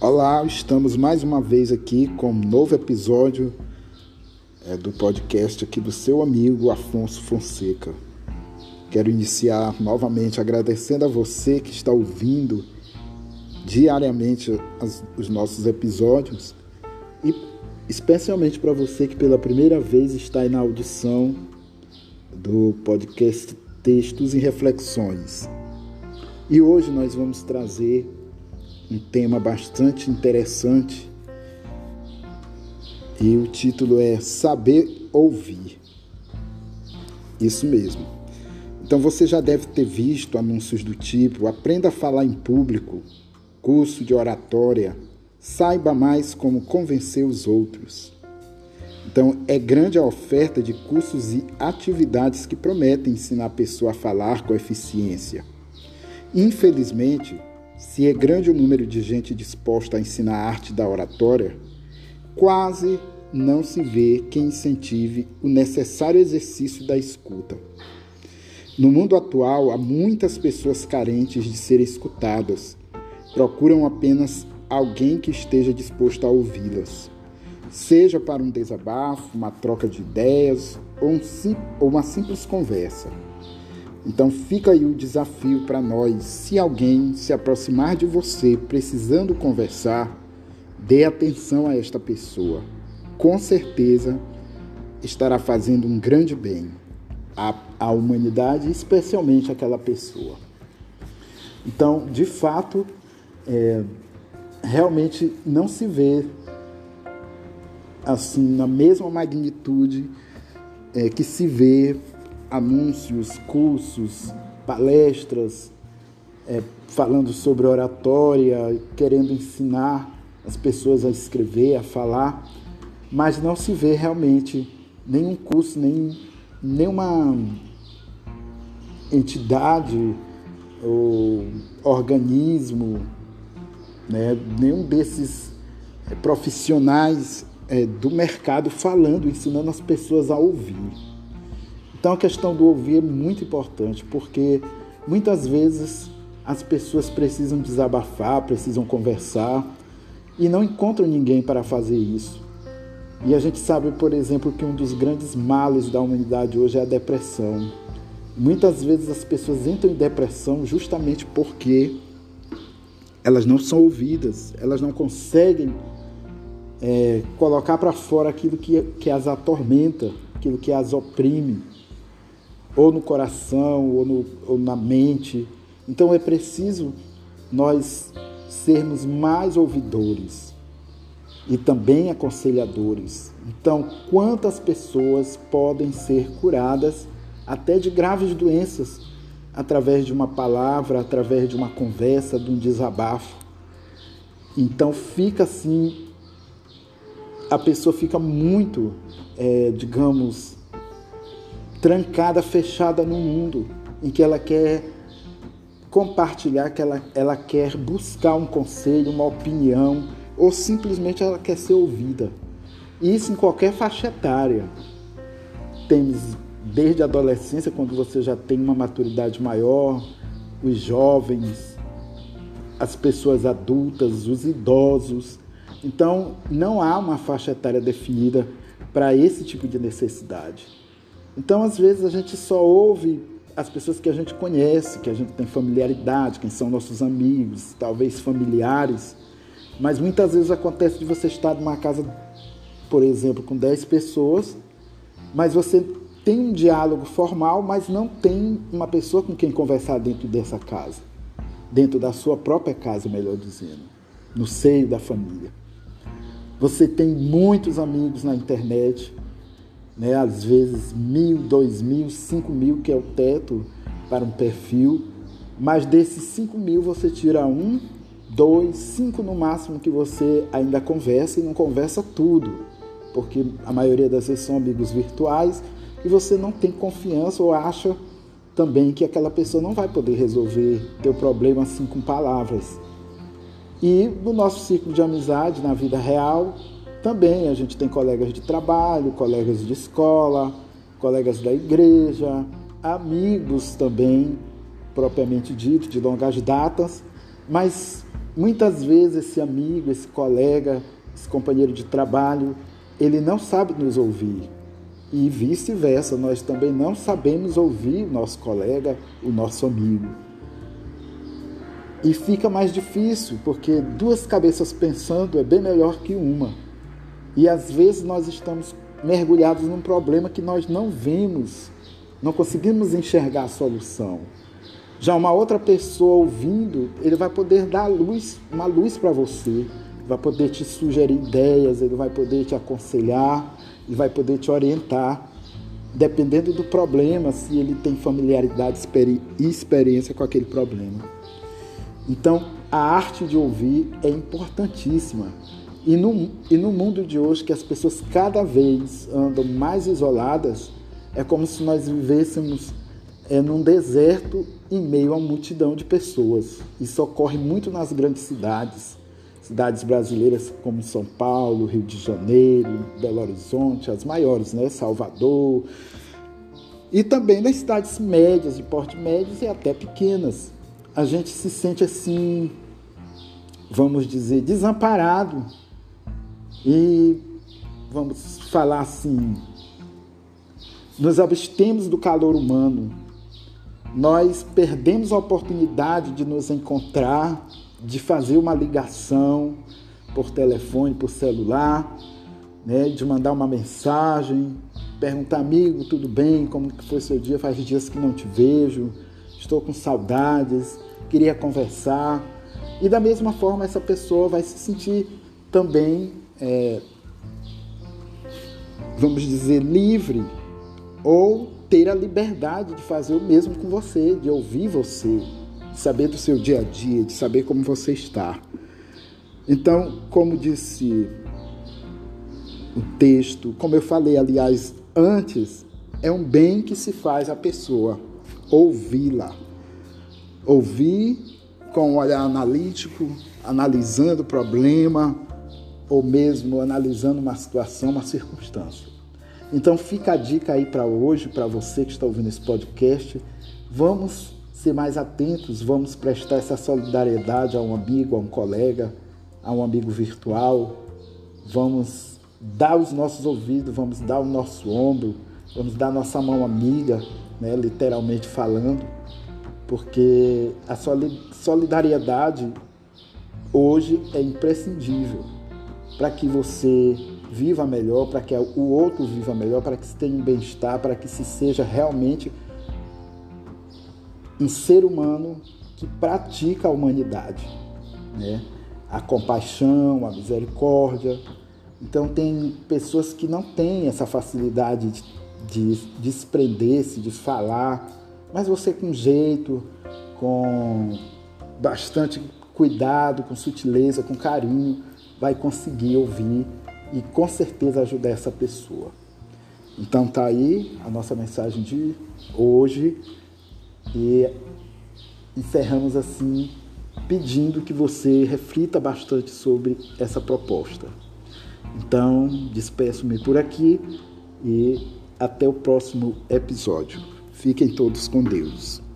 Olá, estamos mais uma vez aqui com um novo episódio é, do podcast aqui do seu amigo Afonso Fonseca. Quero iniciar novamente agradecendo a você que está ouvindo diariamente as, os nossos episódios e especialmente para você que pela primeira vez está aí na audição do podcast Textos e Reflexões. E hoje nós vamos trazer um tema bastante interessante e o título é Saber Ouvir. Isso mesmo. Então você já deve ter visto anúncios do tipo: aprenda a falar em público, curso de oratória, saiba mais como convencer os outros. Então é grande a oferta de cursos e atividades que prometem ensinar a pessoa a falar com eficiência. Infelizmente, se é grande o número de gente disposta a ensinar a arte da oratória, quase não se vê quem incentive o necessário exercício da escuta. No mundo atual, há muitas pessoas carentes de serem escutadas. Procuram apenas alguém que esteja disposto a ouvi-las, seja para um desabafo, uma troca de ideias ou, um, ou uma simples conversa. Então fica aí o desafio para nós. Se alguém se aproximar de você precisando conversar, dê atenção a esta pessoa. Com certeza estará fazendo um grande bem à, à humanidade, especialmente àquela pessoa. Então, de fato, é, realmente não se vê assim na mesma magnitude é, que se vê anúncios, cursos, palestras, é, falando sobre oratória, querendo ensinar as pessoas a escrever, a falar, mas não se vê realmente nenhum curso, nem nenhuma entidade ou organismo, né, nenhum desses é, profissionais é, do mercado falando, ensinando as pessoas a ouvir. Então a questão do ouvir é muito importante, porque muitas vezes as pessoas precisam desabafar, precisam conversar e não encontram ninguém para fazer isso. E a gente sabe, por exemplo, que um dos grandes males da humanidade hoje é a depressão. Muitas vezes as pessoas entram em depressão justamente porque elas não são ouvidas, elas não conseguem é, colocar para fora aquilo que, que as atormenta, aquilo que as oprime ou no coração, ou, no, ou na mente. Então é preciso nós sermos mais ouvidores e também aconselhadores. Então, quantas pessoas podem ser curadas até de graves doenças através de uma palavra, através de uma conversa, de um desabafo? Então, fica assim, a pessoa fica muito, é, digamos, trancada, fechada no mundo, em que ela quer compartilhar, que ela, ela quer buscar um conselho, uma opinião, ou simplesmente ela quer ser ouvida. Isso em qualquer faixa etária. Temos desde a adolescência, quando você já tem uma maturidade maior, os jovens, as pessoas adultas, os idosos. Então, não há uma faixa etária definida para esse tipo de necessidade. Então, às vezes, a gente só ouve as pessoas que a gente conhece, que a gente tem familiaridade, quem são nossos amigos, talvez familiares. Mas muitas vezes acontece de você estar numa casa, por exemplo, com 10 pessoas, mas você tem um diálogo formal, mas não tem uma pessoa com quem conversar dentro dessa casa, dentro da sua própria casa, melhor dizendo, no seio da família. Você tem muitos amigos na internet, né? às vezes mil, dois mil, cinco mil, que é o teto para um perfil, mas desses cinco mil você tira um, dois, cinco no máximo que você ainda conversa e não conversa tudo, porque a maioria das vezes são amigos virtuais e você não tem confiança ou acha também que aquela pessoa não vai poder resolver teu problema assim com palavras. E no nosso ciclo de amizade, na vida real, também a gente tem colegas de trabalho, colegas de escola, colegas da igreja, amigos também, propriamente dito, de longas datas, mas muitas vezes esse amigo, esse colega, esse companheiro de trabalho, ele não sabe nos ouvir. E vice-versa, nós também não sabemos ouvir o nosso colega, o nosso amigo. E fica mais difícil, porque duas cabeças pensando é bem melhor que uma. E às vezes nós estamos mergulhados num problema que nós não vemos, não conseguimos enxergar a solução. Já uma outra pessoa ouvindo, ele vai poder dar luz, uma luz para você, vai poder te sugerir ideias, ele vai poder te aconselhar, ele vai poder te orientar, dependendo do problema, se ele tem familiaridade e experiência com aquele problema. Então, a arte de ouvir é importantíssima. E no, e no mundo de hoje, que as pessoas cada vez andam mais isoladas, é como se nós vivêssemos é, num deserto em meio a multidão de pessoas. Isso ocorre muito nas grandes cidades, cidades brasileiras como São Paulo, Rio de Janeiro, Belo Horizonte, as maiores, né? Salvador. E também nas cidades médias, de porte médio e até pequenas. A gente se sente assim, vamos dizer, desamparado. E vamos falar assim, nos abstemos do calor humano, nós perdemos a oportunidade de nos encontrar, de fazer uma ligação por telefone, por celular, né, de mandar uma mensagem, perguntar, amigo, tudo bem? Como que foi seu dia? Faz dias que não te vejo, estou com saudades, queria conversar. E da mesma forma, essa pessoa vai se sentir também, é, vamos dizer, livre ou ter a liberdade de fazer o mesmo com você, de ouvir você, de saber do seu dia a dia, de saber como você está. Então, como disse o texto, como eu falei, aliás, antes, é um bem que se faz à pessoa ouvi-la. Ouvir com um olhar analítico, analisando o problema, ou mesmo analisando uma situação, uma circunstância. Então fica a dica aí para hoje, para você que está ouvindo esse podcast. Vamos ser mais atentos, vamos prestar essa solidariedade a um amigo, a um colega, a um amigo virtual. Vamos dar os nossos ouvidos, vamos dar o nosso ombro, vamos dar nossa mão amiga, né, literalmente falando, porque a solidariedade hoje é imprescindível para que você viva melhor, para que o outro viva melhor, para que se tenha um bem-estar, para que se seja realmente um ser humano que pratica a humanidade, né? A compaixão, a misericórdia. Então tem pessoas que não têm essa facilidade de, de desprender-se, de falar, mas você com jeito, com bastante cuidado, com sutileza, com carinho, vai conseguir ouvir e com certeza ajudar essa pessoa. Então tá aí a nossa mensagem de hoje e encerramos assim pedindo que você reflita bastante sobre essa proposta. Então, despeço-me por aqui e até o próximo episódio. Fiquem todos com Deus.